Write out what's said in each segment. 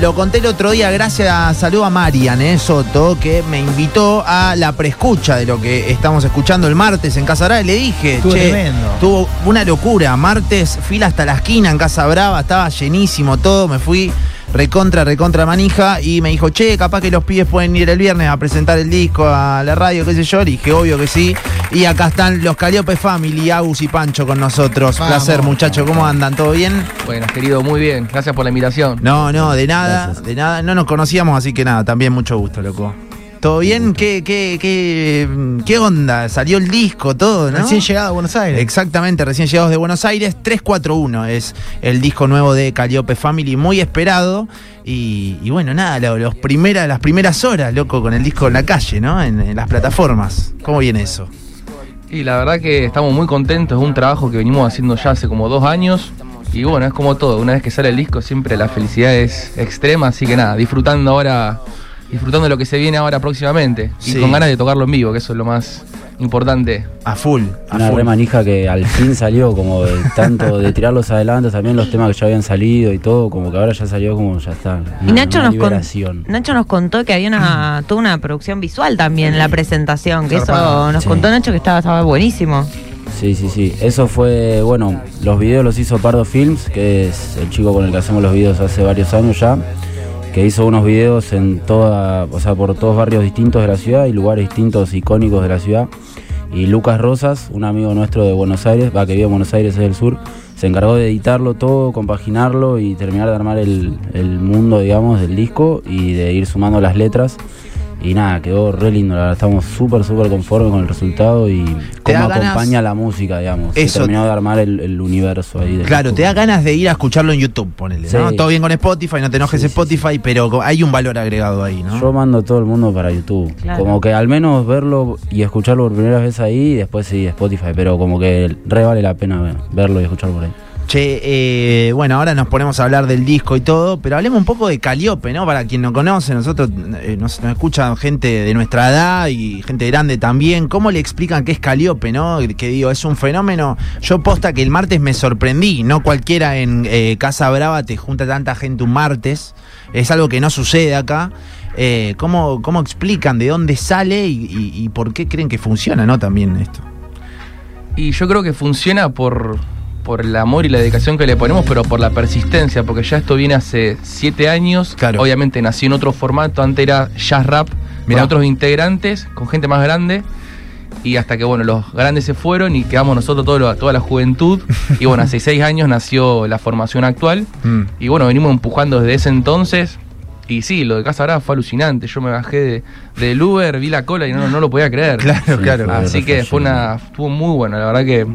Lo conté el otro día, gracias, saludo a Marian eh, Soto, que me invitó a la preescucha de lo que estamos escuchando el martes en Casa Brava. Y le dije, Estuvo che, tremendo. tuvo una locura. Martes, fila hasta la esquina en Casa Brava, estaba llenísimo todo. Me fui recontra, recontra manija y me dijo, che, capaz que los pibes pueden ir el viernes a presentar el disco a la radio, qué sé yo. Le dije, obvio que sí. Y acá están los Caliope Family, Agus y Pancho con nosotros. Vamos. Placer, muchachos, ¿cómo andan? ¿Todo bien? Buenas, querido, muy bien. Gracias por la invitación. No, no, de nada, Gracias. de nada. No nos conocíamos, así que nada, también mucho gusto, loco. ¿Todo bien? ¿Qué, qué, qué, qué onda? ¿Salió el disco, todo, no? Recién llegado a Buenos Aires. Exactamente, recién llegados de Buenos Aires. 341 es el disco nuevo de Calliope Family, muy esperado. Y, y bueno, nada, lo- los primeras, las primeras horas, loco, con el disco en la calle, ¿no? En, en las plataformas. ¿Cómo viene eso? Y la verdad que estamos muy contentos. Es un trabajo que venimos haciendo ya hace como dos años. Y bueno, es como todo. Una vez que sale el disco, siempre la felicidad es extrema. Así que nada, disfrutando ahora, disfrutando de lo que se viene ahora próximamente. Y Sí. con ganas de tocarlo en vivo, que eso es lo más importante. A full, a Una full. re manija que al fin salió, como de tanto de tirarlos adelante, también los temas que ya habían salido y todo, como que ahora ya salió como ya está. Y Nacho una nos, con-. Nacho nos contó que había una, toda una producción visual también en la presentación, que eso nos Sí. contó Nacho que estaba, estaba buenísimo. Sí, sí, sí. Eso fue, bueno, los videos los hizo Pardo Films, que es el chico con el que hacemos los videos hace varios años ya, que hizo unos videos en toda, o sea, por todos barrios distintos de la ciudad y lugares distintos icónicos de la ciudad. Y Lucas Rosas, un amigo nuestro de Buenos Aires, va que vive en Buenos Aires, es del sur, se encargó de editarlo todo, compaginarlo y terminar de armar el, el mundo, digamos, del disco y de ir sumando las letras. Y nada, quedó re lindo, la verdad, estamos súper, súper conformes con el resultado y ¿Te da cómo ganas? acompaña la música, digamos. Se Eso- terminó de armar el, el universo ahí. Claro, te da ganas de ir a escucharlo en YouTube, ponele, ¿no? Todo bien con Spotify, no te enojes Sí, sí, Spotify, pero hay un valor agregado ahí, ¿no? Yo mando a todo el mundo para YouTube. Claro. Como que al menos verlo y escucharlo por primera vez ahí y después sí, Spotify. Pero como que re vale la pena verlo y escucharlo por ahí. Che, eh, bueno, ahora nos ponemos a hablar del disco y todo, pero hablemos un poco de Caliope, ¿no? Para quien no conoce, nosotros eh, nos, nos escuchan gente de nuestra edad y gente grande también. ¿Cómo le explican qué es Caliope, no? Que digo, es un fenómeno. Yo posta que el martes me sorprendí, no cualquiera en eh, Casa Brava te junta tanta gente un martes. Es algo que no sucede acá. Eh, ¿cómo, ¿Cómo explican de dónde sale y, por qué creen que funciona, no? También esto. Y yo creo que funciona por, por el amor y la dedicación que le ponemos, pero por la persistencia, porque ya esto viene hace siete años. Claro. Obviamente nació en otro formato, antes era jazz rap, Mirá. con otros integrantes, con gente más grande. Y hasta que bueno, los grandes se fueron y quedamos nosotros todo lo- toda la juventud. Y bueno, hace seis años nació la formación actual. Mm. Y bueno, venimos empujando desde ese entonces. Y sí, lo de Casa Brava fue alucinante. Yo me bajé de, del Uber, vi la cola y no, no lo podía creer. Claro, Sí, claro. Así que fue una. Estuvo muy bueno, la verdad que.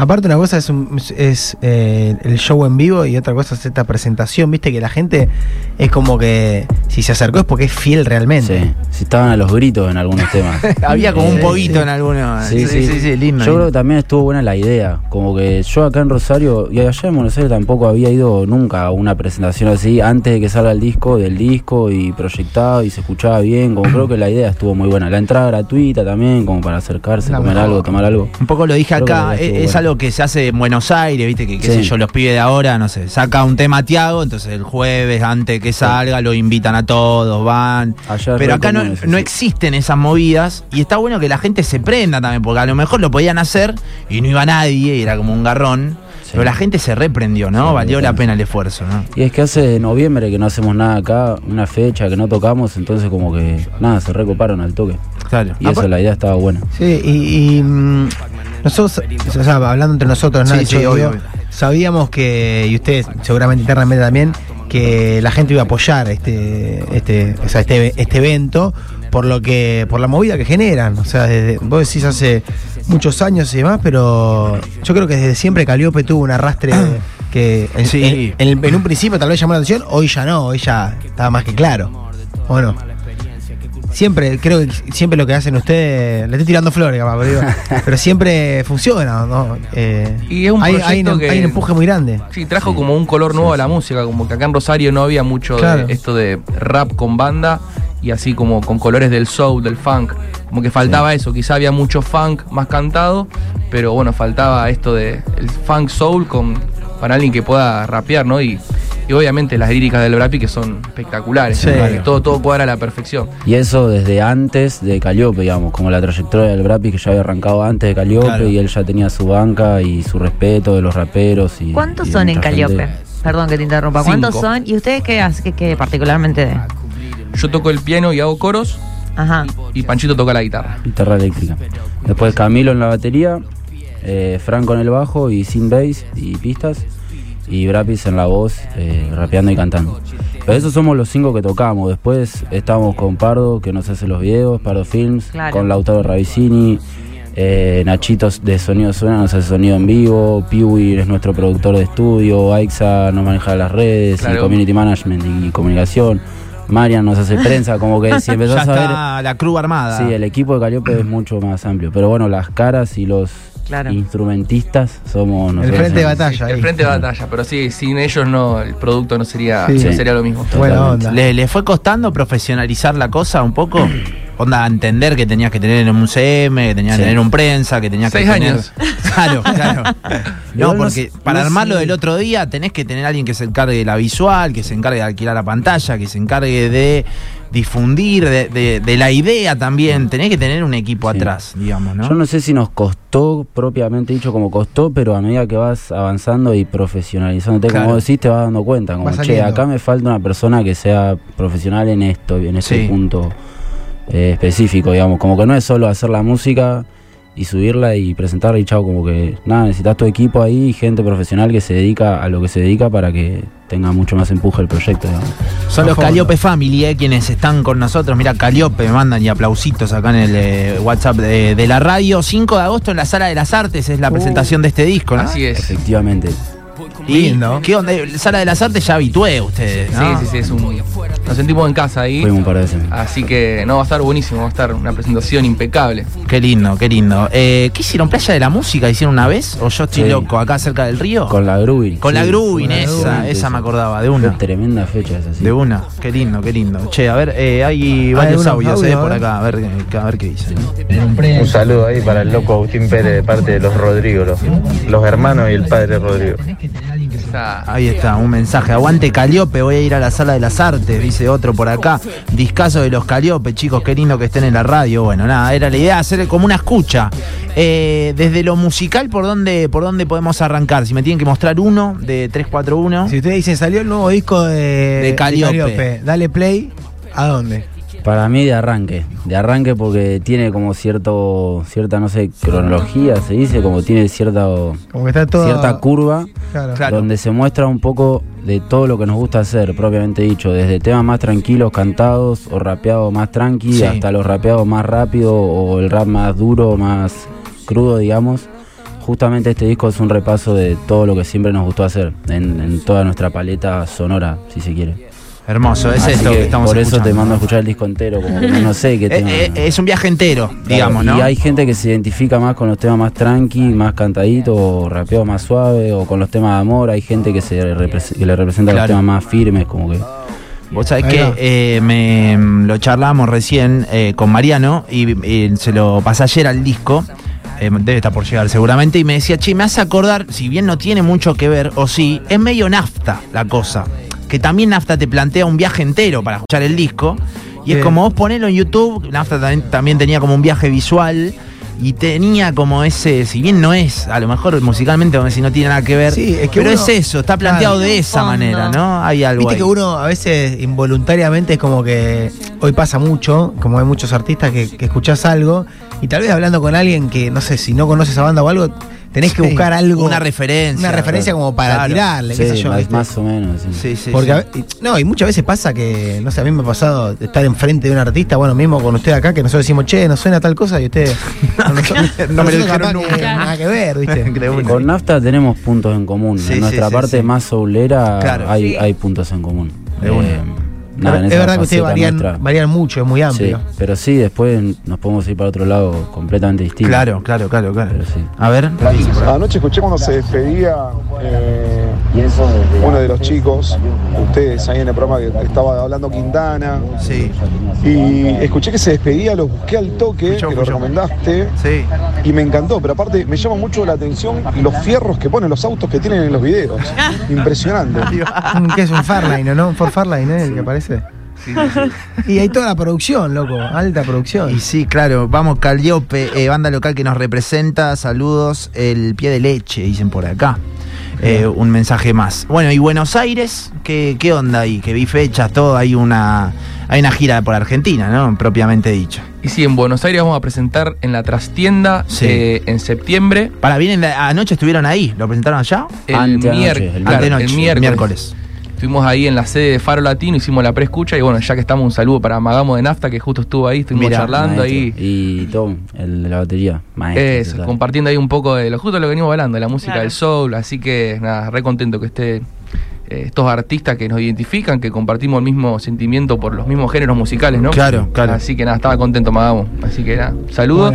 Aparte una cosa es, un- es eh, el show en vivo y otra cosa es esta presentación, viste que la gente es como que si se acercó es porque es fiel realmente. Sí, sí estaban a los gritos en algunos temas. Había como un poquito sí. en algunos. Sí, sí, lindo. Yo creo que también estuvo buena la idea. Como que yo acá en Rosario y allá en Buenos Aires tampoco había ido nunca a una presentación así antes de que salga el disco, del disco y proyectado y se escuchaba bien. Como creo que la idea estuvo muy buena. La entrada gratuita también, como para acercarse, La comer mejor. algo, tomar algo. Un poco lo dije Creo acá, es, buena. Algo que se hace en Buenos Aires, viste, que qué sé yo, los pibes de ahora, no sé, saca un tema Tiago, entonces el jueves antes que salga lo invitan a todos, van. Pero acá no, eso, no sí. existen esas movidas y está bueno que la gente se prenda también, porque a lo mejor lo podían hacer y no iba nadie y era como un garrón. Sí. Pero la gente se reprendió, ¿no? Sí, Valió la pena el esfuerzo, ¿no? Y es que hace noviembre que no hacemos nada acá, una fecha que no tocamos, entonces como que nada, se recoparon al toque. Claro. Y eso, la idea estaba buena. Sí, y, y, mm, nosotros, o sea, hablando entre nosotros, Sí, Nacho, sí, digo, obvio, obvio. sabíamos que, y ustedes seguramente internamente también, que la gente iba a apoyar este, este, o sea, este, este evento por lo que, por la movida que generan. O sea, desde, vos decís hace muchos años y demás, pero yo creo que desde siempre Caliope tuvo un arrastre que en, Sí. en- en- en un principio tal vez llamó la atención, hoy ya no, hoy ya estaba más que claro. ¿O no? Siempre, creo que siempre lo que hacen ustedes, le estoy tirando flores, capaz, pero, digo, pero siempre funciona, ¿no? Eh, Y es un hay, hay proyecto un, que- hay un empuje muy grande. Sí, trajo como un color nuevo a la música, como que acá en Rosario no había mucho Claro. de esto de rap con banda y así como con colores del soul, del funk. Como que faltaba eso, quizá había mucho funk más cantado, pero bueno, faltaba esto de el funk soul con para alguien que pueda rapear, ¿no? Y, Y obviamente las líricas del Brapi que son espectaculares. Sí. que todo, todo cuadra a la perfección. Y eso desde antes de Calliope, digamos, como la trayectoria del Brapi que ya había arrancado antes de Calliope Claro. y él ya tenía su banca y su respeto de los raperos. Y, ¿Cuántos y son en gente. Perdón que te interrumpa. ¿Cuántos Cinco. son? ¿Y ustedes qué hacen? ¿Qué, qué particularmente de? Yo toco el piano y hago coros Ajá. y Panchito toca la guitarra. Guitarra eléctrica. Después Camilo en la batería, eh, Franco en el bajo y sin bass y pistas. Y Brapis en la voz, eh, rapeando y cantando. Pero esos somos los cinco que tocamos. Después estamos con Pardo, que nos hace los videos, Pardo Films, Claro. con Lautaro Ravicini, eh, Nachitos de Sonido Suena nos hace sonido en vivo, Piwi es nuestro productor de estudio, Aixa nos maneja las redes, y Claro. community management y comunicación. Marian nos hace prensa, como que si Ya empezás a ver está la crew armada. Sí, el equipo de Calliope es mucho más amplio. Pero bueno, las caras y los Claro. instrumentistas somos El nosotros. frente de batalla. El frente de batalla, pero sí, sin ellos no, el producto no sería, Sí. no sería lo mismo. Buena Totalmente. onda. ¿Le, le fue costando profesionalizar la cosa un poco? Onda, entender que tenías que tener un CM, que tenías Sí. que tener un prensa, que tenías Seis que tener... años. Claro, claro. No, porque para armarlo del otro día tenés que tener alguien que se encargue de la visual, que se encargue de alquilar la pantalla, que se encargue de difundir, de, de- de la idea también. Tenés que tener un equipo Sí. atrás, digamos, ¿no? Yo no sé si nos costó propiamente dicho como costó, pero a medida que vas avanzando y profesionalizándote, Claro. como decís, te vas dando cuenta. Como, che, acá me falta una persona que sea profesional en esto, en este Sí. punto eh, específico, digamos. Como que no es solo hacer la música y subirla y presentarla y chao, como que nada, necesitas tu equipo ahí y gente profesional que se dedica a lo que se dedica para que tenga mucho más empuje el proyecto, digamos. Son los. Caliope Family, eh, quienes están con nosotros. Mira, Caliope me mandan y aplausitos acá en el eh, WhatsApp de, de la radio. 5 de agosto en la Sala de las Artes es la presentación de este disco, ¿no? Así es. Efectivamente. Lindo. ¿Qué onda? Sala de las Artes ya habitué ustedes, ¿no? sí, sí, es un. Nos sentimos en casa ahí. Fuimos un par de veces. Así que no, va a estar buenísimo, va a estar una presentación impecable. Qué lindo, qué lindo. Eh, ¿Qué hicieron? ¿Playa de la Música hicieron una vez? ¿O yo estoy Sí. loco acá cerca del río? Con la Grubin. Con la sí. Grubin, esa, Grubin, esa sí, me sí. acordaba, de Qué una. tremenda fecha esa, sí. De una, qué lindo, qué lindo. Che, a ver, eh, hay varios audios audios, eh, a por acá, a ver, qué- a ver qué dicen. Un saludo ahí para el loco Agustín Pérez de parte de los Rodrigo, los, los hermanos y el padre Rodrigo. Esa- Ahí está, un mensaje. Aguante Caliope, voy a ir a la sala de las artes, dice otro por acá. Discaso de los Caliope, chicos, qué lindo que estén en la radio. Bueno, nada, era la idea hacer como una escucha. Eh, desde lo musical, ¿por dónde, ¿por dónde podemos arrancar? Si me tienen que mostrar uno de 341. Si ustedes dicen, salió el nuevo disco de, De Calliope. Dale play. ¿A dónde? Para mí de arranque, de arranque porque tiene como cierto, cierta, no sé, cronología, se dice, como tiene cierta, Como que está todo. cierta curva Claro. Claro. donde se muestra un poco de todo lo que nos gusta hacer, propiamente dicho, desde temas más tranquilos, cantados o rapeados más tranqui, Sí. hasta los rapeados más rápido o el rap más duro, más crudo, digamos. Justamente este disco es un repaso de todo lo que siempre nos gustó hacer, en, en toda nuestra paleta sonora, si se quiere. Hermoso, es Así esto que, que estamos por eso te mando a escuchar el disco entero, como que no, sé qué Eh, tema. eh, es un viaje entero, digamos, Claro, ¿no? Y hay gente que se identifica más con los temas más tranqui, más cantaditos, o rapeados más suave, o con los temas de amor. Hay gente que, se que le representa Claro. los temas más firmes, como que. Vos sabés que eh, me, lo charlamos recién eh, con Mariano y eh, se lo pasé ayer al disco. eh, debe estar por llegar seguramente. Y me decía, che, me hace acordar, si bien no tiene mucho que ver, o sí, es medio nafta la cosa. Que también nafta te plantea un viaje entero para escuchar el disco. Y es como vos ponelo en YouTube, nafta también, también tenía como un viaje visual. Y tenía como ese, si bien no es, a lo mejor musicalmente, a decir, no tiene nada que ver, Sí, es que pero uno- es eso, está planteado Claro. de esa fondo. manera, ¿no? Hay algo Viste ahí. que uno a veces involuntariamente es como que hoy pasa mucho, como hay muchos artistas que, que escuchás algo y tal vez hablando con alguien que no sé si no conoce esa banda o algo, tenés que buscar algo. Una referencia. Una referencia como para Claro. tirarle, qué sé yo. más, más o menos. sí. Sí, sí, Porque a no, y muchas veces pasa que, no sé, a mí me ha pasado estar enfrente de un artista, bueno, mismo con usted acá, que nosotros decimos, che, nos suena tal cosa, y usted. no, no me lo dijeron nunca. Nada que ver, ¿viste? Con Nafta tenemos puntos en común. Sí, en nuestra parte sí. más soulera Claro. hay, Sí. hay puntos en común. Eh, De una. Nada, en es esa verdad que ustedes varían, nuestra. varían mucho, es muy Sí, amplio. pero sí, después nos podemos ir para otro lado completamente distinto. Claro, claro, claro, claro. Pero sí. A ver. Anoche escuché cuando se despedía eh, uno de los chicos, ustedes ahí en el programa que estaba hablando Quintana. Sí. Y escuché que se despedía, lo busqué al toque, Escuchó, que lo recomendaste. Sí. Y me encantó, pero aparte me llama mucho la atención los fierros que ponen los autos que tienen en los videos. Impresionante. Mm, ¿Qué es un Farline, no? Un Ford Farline, ¿eh? El que aparece. Y hay toda la producción, loco. Alta producción. Y sí, claro, vamos Calliope, eh, banda local que nos representa, saludos, el pie de leche, dicen por acá. Eh, un mensaje más. Bueno, y Buenos Aires, ¿qué, qué onda ahí? Que vi fechas, todo, hay una, hay una gira por Argentina, ¿no? Propiamente dicho. Y sí, en Buenos Aires vamos a presentar en la trastienda Sí. eh, en septiembre. Para, vienen, anoche estuvieron ahí, ¿lo presentaron allá? El, claro, Antenoche, el miércoles. Estuvimos ahí en la sede de Faro Latino, hicimos la preescucha y bueno, ya que estamos, un saludo para Magamo de Nafta que justo estuvo ahí, estuvimos charlando Maestro. ahí. Y Tom, el de la batería. Maestro. Eso, total. compartiendo ahí un poco de lo justo lo que venimos hablando, de la música Claro. del soul, así que nada, re contento que esté eh, estos artistas que nos identifican, que compartimos el mismo sentimiento por los mismos géneros musicales, ¿no? Claro, claro. Así que nada, estaba contento Magamo, así que nada, saludos.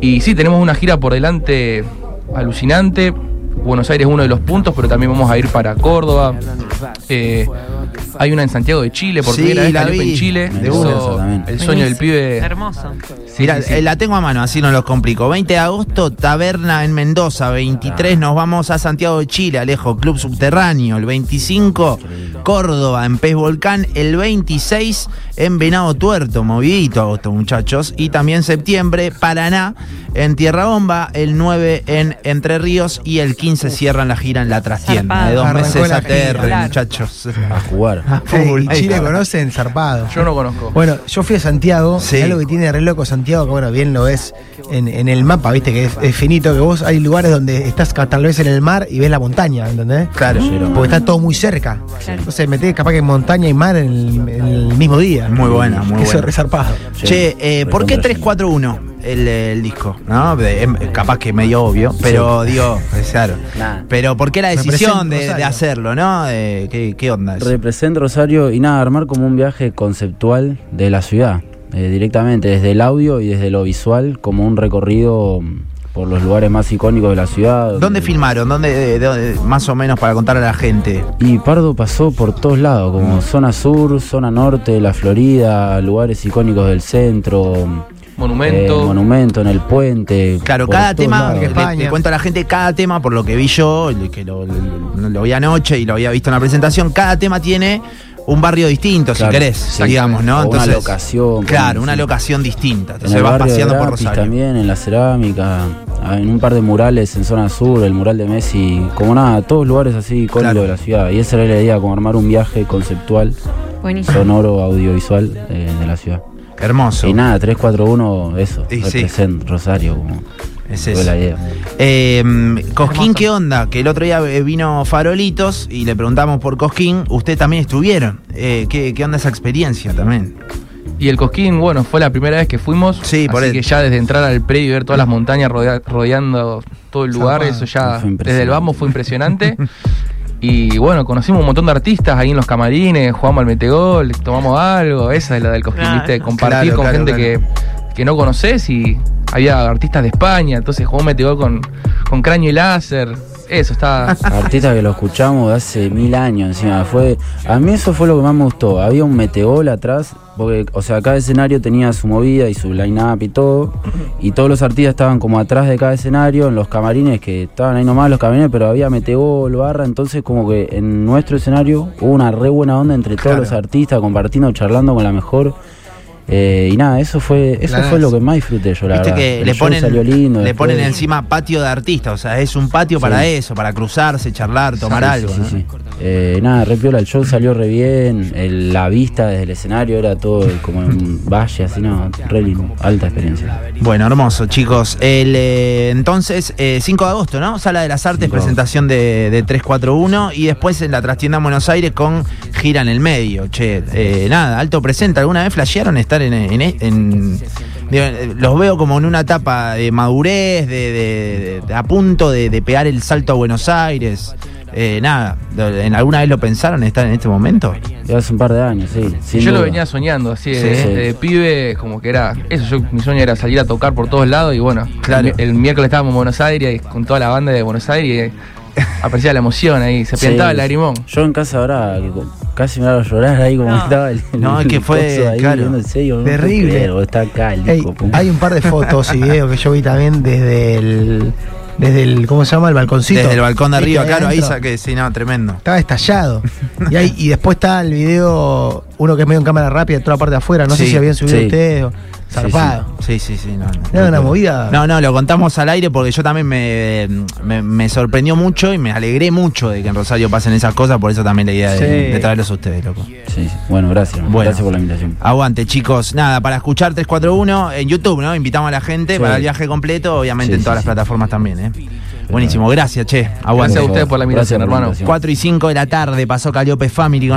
Y sí, tenemos una gira por delante alucinante. Buenos Aires es uno de los puntos, pero también vamos a ir para Córdoba. Eh, hay una en Santiago de Chile, por Sí, primera vez la vi. en Chile. De Eso, el sueño del pibe. Hermoso. Sí, Mirá, sí, sí. eh, la tengo a mano, así no los complico. 20 de agosto, Taberna en Mendoza. 23 nos vamos a Santiago de Chile, Alejo, Club Subterráneo. El 25, Córdoba, en Pez Volcán. El 26, en Venado Tuerto, movidito agosto, muchachos. Y también septiembre, Paraná, en Tierra Bomba. El 9 en Entre Ríos. Y el 15 cierran la gira en la trastienda. Zarpado. De dos Arrancó meses ATR, gira. muchachos. A jugar. Hey, y Ahí Chile conocen zarpado. Yo no conozco. Bueno, yo fui a Santiago, Sí. algo que tiene de re loco Santiago, que bueno, bien lo ves en, en el mapa, viste, que es, es finito, que vos hay lugares donde estás tal vez en el mar y ves la montaña, ¿entendés? Claro. Porque está todo muy cerca. Claro. Entonces metés capaz que montaña y mar en el, en el mismo día. Muy buena, muy Eso es buena. re zarpado. Che, eh, ¿por qué recontra 341 el, el disco? ¿No? Em, capaz que medio obvio, pero digo, es claro. Nah. Pero ¿por qué la decisión Representa de, de Rosario. hacerlo, no? De- ¿qué, qué onda eso? Represento Rosario y nada, armar como un viaje conceptual de la ciudad, eh, directamente desde el audio y desde lo visual, como un recorrido mm, por los lugares más icónicos de la ciudad. ¿Dónde filmaron? ¿Dónde, de- de- más o menos para contar a la gente? Y Pardo pasó por todos lados, como zona sur, zona norte, la Florida, lugares icónicos del centro, Monumento. eh, monumento en el puente. Claro, cada tema, le, le cuento a la gente, cada tema, por lo que vi yo, que lo, lo- lo vi anoche y lo había visto en la presentación, cada tema tiene un barrio distinto, Claro, si querés, sí. digamos, ¿no? O una locación, Claro, una sí. locación distinta. En Entonces el vas barrio de paseando por Rosario. también, en la cerámica, ah, en un par de murales en zona sur, el mural de Messi, como nada, todos lugares así icónicos Claro. de la ciudad. Y esa era la idea, como armar un viaje conceptual, Buenísimo. sonoro, audiovisual eh, de la ciudad. Hermoso. Y nada, 341, eso, Y sí. represent Rosario, como Es fue eso. la idea. Eh, Cosquín, Hermoso. ¿qué onda? Que el otro día eh, vino Farolitos y le preguntamos por Cosquín. Ustedes también estuvieron. Eh, ¿qué, qué onda esa experiencia también? Y el Cosquín, bueno, fue la primera vez que fuimos. Sí, por así el- que ya desde entrar al predio y ver todas las montañas rodea- rodeando todo el lugar, eso ya desde el vamos fue impresionante. y bueno, conocimos un montón de artistas ahí en los camarines, jugamos al metegol, tomamos algo, esa es la del Cosquín, Claro. ¿viste? Compartir Claro, con claro, gente claro. Que, que no conoces y había artistas de España, entonces jugó metegol con, con cráneo y láser. Eso está. Artistas que lo escuchamos de hace mil años encima. Fue, a mí eso fue lo que más me gustó. Había un meteol atrás, porque, o sea, cada escenario tenía su movida y su line-up y todo. Y todos los artistas estaban como atrás de cada escenario, en los camarines, que estaban ahí nomás los camarines, pero había meteol, barra. Entonces, como que en nuestro escenario hubo una re buena onda entre todos Claro. los artistas, compartiendo, charlando con la mejor. Eh, y nada, eso fue eso Claro. fue lo que más disfruté yo, la Viste verdad. que El le ponen, salió lindo. le ponen encima patio de artista. O sea, es un patio para eso, para cruzarse, charlar, tomar Sí, algo. Eh, nada, re piola, el show salió re bien, el- la vista desde el escenario era todo como en un valle, así, no, re lindo, alta experiencia. Bueno, hermoso, chicos. El, eh, entonces, eh, 5 de agosto, ¿no? Sala de las Artes, 5 de presentación de, de 341 y después en la trastienda en Buenos Aires con gira en el medio. Che, eh, nada, alto presente. ¿Alguna vez flashearon estar en... en- en- digo, eh, los veo como en una etapa de madurez, de, de- de- a punto de, de pegar el salto a Buenos Aires. Eh, nada, ¿en alguna vez lo pensaron estar en este momento? Ya hace un par de años, sí. Y sin yo lo venía soñando, así de, Sí. de pibe, como que era. Eso, yo, mi sueño era salir a tocar por todos lados y bueno, Claro. el, el miércoles estábamos en Buenos Aires y con toda la banda de Buenos Aires apreciaba la emoción ahí, se Sí. pintaba el lagrimón. Yo en casa ahora casi me hago llorar ahí como No. estaba el, No, es que fue, ahí, claro, terrible. está acá el Ey, hay un par de fotos y videos que yo vi también desde el. Desde el. ¿Cómo se llama? El balconcito. Desde el balcón de arriba, claro, ahí saqué, sí, no, tremendo. Estaba estallado. y, y después está el video, uno que es medio en cámara rápida, toda la parte de afuera. No sé si habían subido sí. ustedes o. Sí, Zarpado. Sí, sí, sí. No, no. Era una movida. No, no, lo contamos al aire porque yo también me, me, me sorprendió mucho y me alegré mucho de que en Rosario pasen esas cosas, por eso también la idea de, Sí. de traerlos a ustedes, loco. Sí, sí. Bueno, gracias. Bueno. Gracias por la invitación. Aguante, chicos. Nada, para escuchar 341 en YouTube, ¿no? Invitamos a la gente Sí. para el viaje completo, obviamente Sí, en todas sí, las sí. plataformas también, ¿eh? Buenísimo, gracias, che. Aguante. Gracias a ustedes por la invitación, hermano. invitación. 4 y 5 de la tarde pasó Caliope Family con